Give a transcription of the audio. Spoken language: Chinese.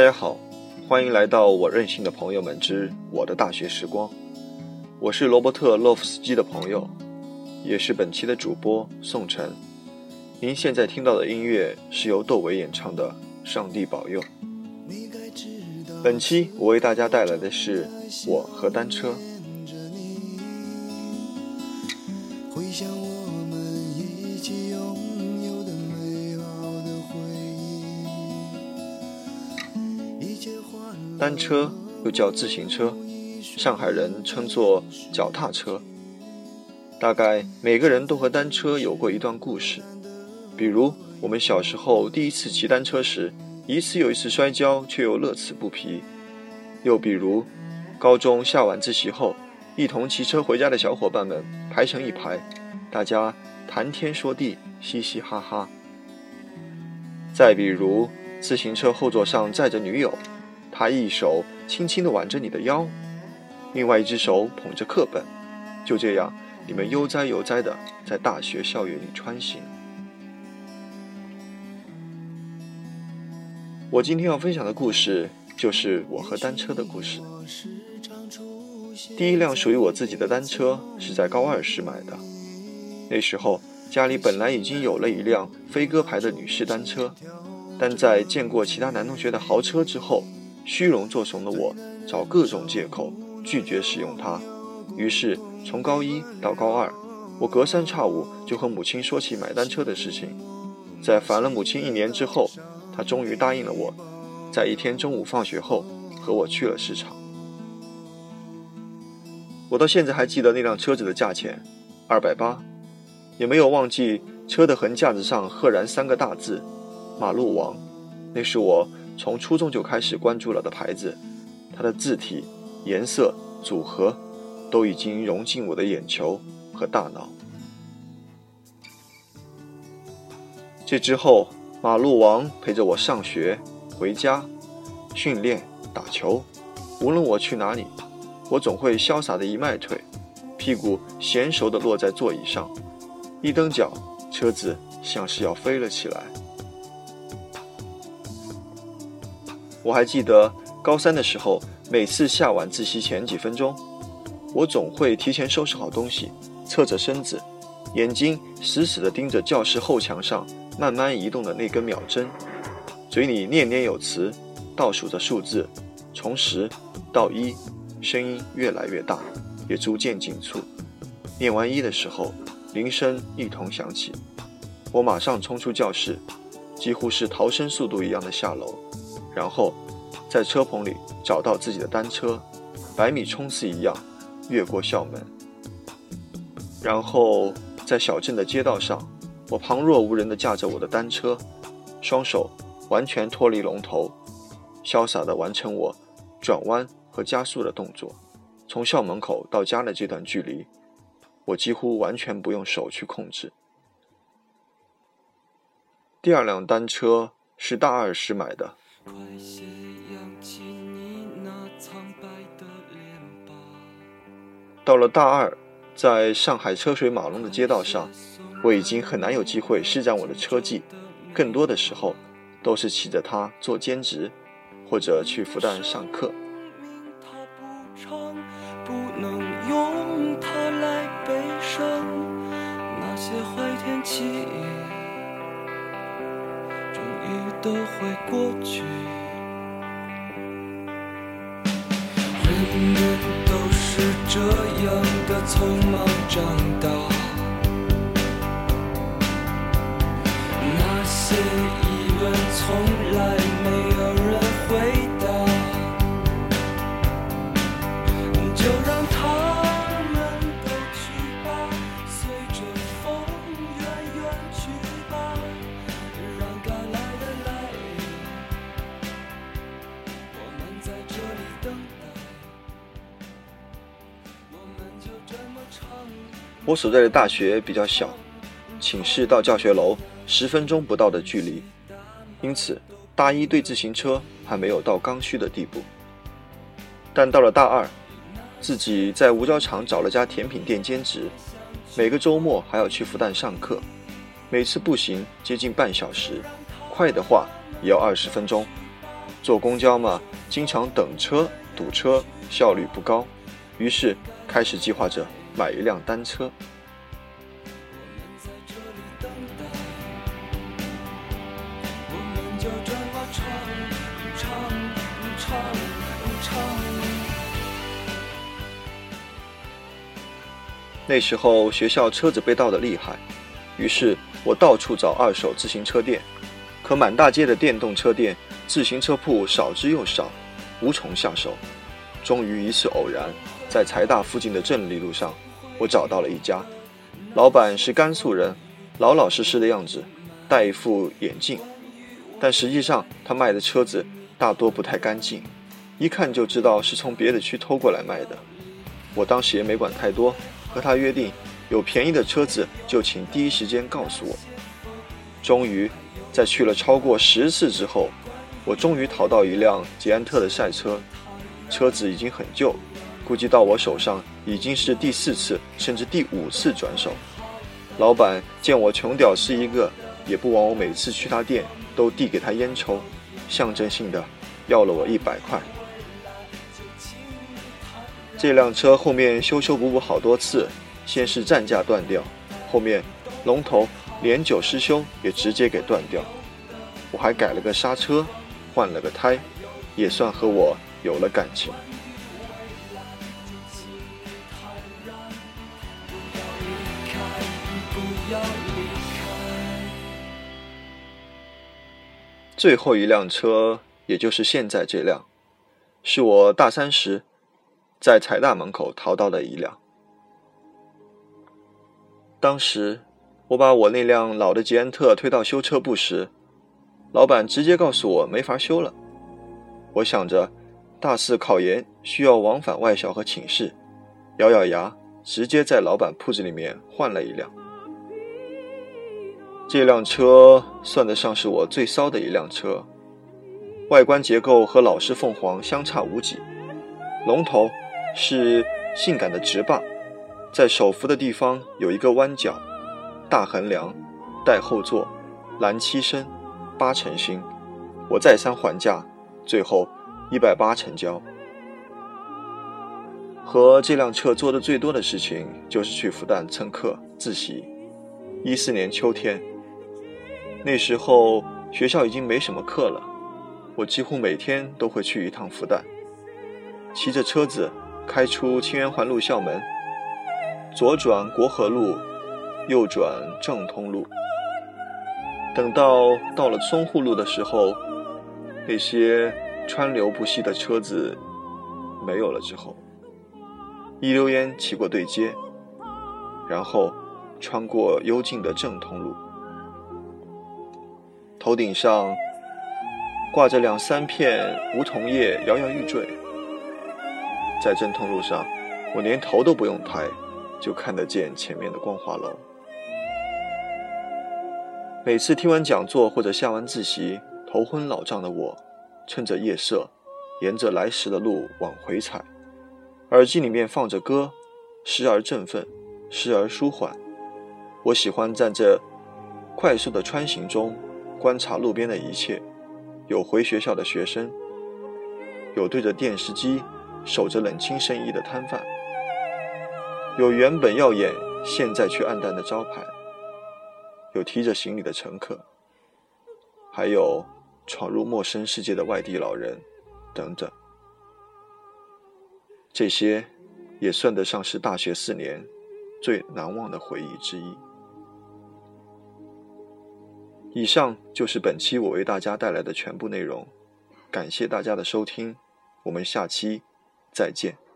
大家好，欢迎来到我任性的朋友们之我的大学时光。我是罗伯特·洛夫斯基的朋友，也是本期的主播宋晨。您现在听到的音乐是由窦唯演唱的《上帝保佑》。本期我为大家带来的是我和单车。单车又叫自行车，上海人称作脚踏车。大概每个人都和单车有过一段故事，比如我们小时候第一次骑单车时，一次又一次摔跤，却又乐此不疲；又比如高中下晚自习后，一同骑车回家的小伙伴们排成一排，大家谈天说地，嘻嘻哈哈；再比如自行车后座上载着女友。他一手轻轻地挽着你的腰，另外一只手捧着课本，就这样，你们悠哉悠哉地在大学校园里穿行。我今天要分享的故事，就是我和单车的故事。第一辆属于我自己的单车是在高二时买的，那时候家里本来已经有了一辆飞鸽牌的女士单车，但在见过其他男同学的豪车之后。虚荣作怂的我，找各种借口拒绝使用它。于是，从高一到高二，我隔三差五就和母亲说起买单车的事情。在烦了母亲一年之后，她终于答应了我，在一天中午放学后和我去了市场。我到现在还记得那辆车子的价钱，二百八，也没有忘记车的横架子上赫然三个大字“马路王”，那是我。从初中就开始关注了的牌子，它的字体、颜色、组合，都已经融进我的眼球和大脑。这之后，马路王陪着我上学、回家、训练、打球，无论我去哪里，我总会潇洒的一迈腿，屁股娴熟的落在座椅上，一蹬脚，车子像是要飞了起来。我还记得高三的时候，每次下晚自习前几分钟，我总会提前收拾好东西，侧着身子，眼睛死死地盯着教室后墙上慢慢移动的那根秒针，嘴里念念有词，倒数着数字，从十到一，声音越来越大，也逐渐紧促。念完一的时候，铃声一同响起，我马上冲出教室，几乎是逃生速度一样的下楼。然后，在车棚里找到自己的单车，百米冲刺一样越过校门。然后在小镇的街道上，我旁若无人地驾着我的单车，双手完全脱离龙头，潇洒地完成我转弯和加速的动作。从校门口到家的这段距离，我几乎完全不用手去控制。第二辆单车是大二时买的。快些扬起你那苍白的到了大二，在上海车水马龙的街道上，我已经很难有机会施展我的车技，更多的时候都是骑着它做兼职，或者去复旦上课。都会过去。人人都是这样的匆忙长大，那些疑问从我所在的大学比较小，寝室到教学楼十分钟不到的距离，因此大一对自行车还没有到刚需的地步。但到了大二，自己在五角场找了家甜品店兼职，每个周末还要去复旦上课，每次步行接近半小时，快的话也要二十分钟。坐公交嘛，经常等车堵车，效率不高，于是开始计划着买一辆单车。那时候学校车子被盗的厉害，于是我到处找二手自行车店，可满大街的电动车店、自行车铺少之又少，无从下手。终于一次偶然，在财大附近的镇立路上，我找到了一家，老板是甘肃人，老老实实的样子，戴一副眼镜，但实际上他卖的车子大多不太干净，一看就知道是从别的区偷过来卖的。我当时也没管太多。和他约定，有便宜的车子就请第一时间告诉我。终于，在去了超过十次之后，我终于淘到一辆捷安特的赛车，车子已经很旧，估计到我手上已经是第四次甚至第五次转手。老板见我穷屌丝一个，也不枉我每次去他店都递给他烟抽，象征性的要了我一百块。这辆车后面修修补补好多次，先是站架断掉，后面龙头连久失修也直接给断掉。我还改了个刹车，换了个胎，也算和我有了感情。最后一辆车，也就是现在这辆，是我大三时。在财大门口淘到的一辆。当时我把我那辆老的捷安特推到修车部时，老板直接告诉我没法修了。我想着大四考研需要往返外校和寝室，咬咬牙，直接在老板铺子里面换了一辆。这辆车算得上是我最骚的一辆车，外观结构和老式凤凰相差无几，龙头。是性感的直把，在手扶的地方有一个弯角，大横梁，带后座，蓝漆身，八成新。我再三还价，最后一百八成交。和这辆车做的最多的事情就是去复旦蹭课自习。一四年秋天，那时候学校已经没什么课了，我几乎每天都会去一趟复旦，骑着车子。开出清源环路校门，左转国和路，右转正通路。等到到了淞沪路的时候，那些川流不息的车子没有了之后，一溜烟骑过对街，然后穿过幽静的正通路，头顶上挂着两三片梧桐叶，摇摇欲坠。在正通路上，我连头都不用抬，就看得见前面的光华楼。每次听完讲座或者下完自习，头昏脑胀的我，趁着夜色，沿着来时的路往回踩，耳机里面放着歌，时而振奋，时而舒缓。我喜欢在这快速的穿行中，观察路边的一切，有回学校的学生，有对着电视机。守着冷清生意的摊贩，有原本耀眼，现在却暗淡的招牌，有提着行李的乘客，还有闯入陌生世界的外地老人，等等。这些也算得上是大学四年最难忘的回忆之一。以上就是本期我为大家带来的全部内容，感谢大家的收听，我们下期。再见。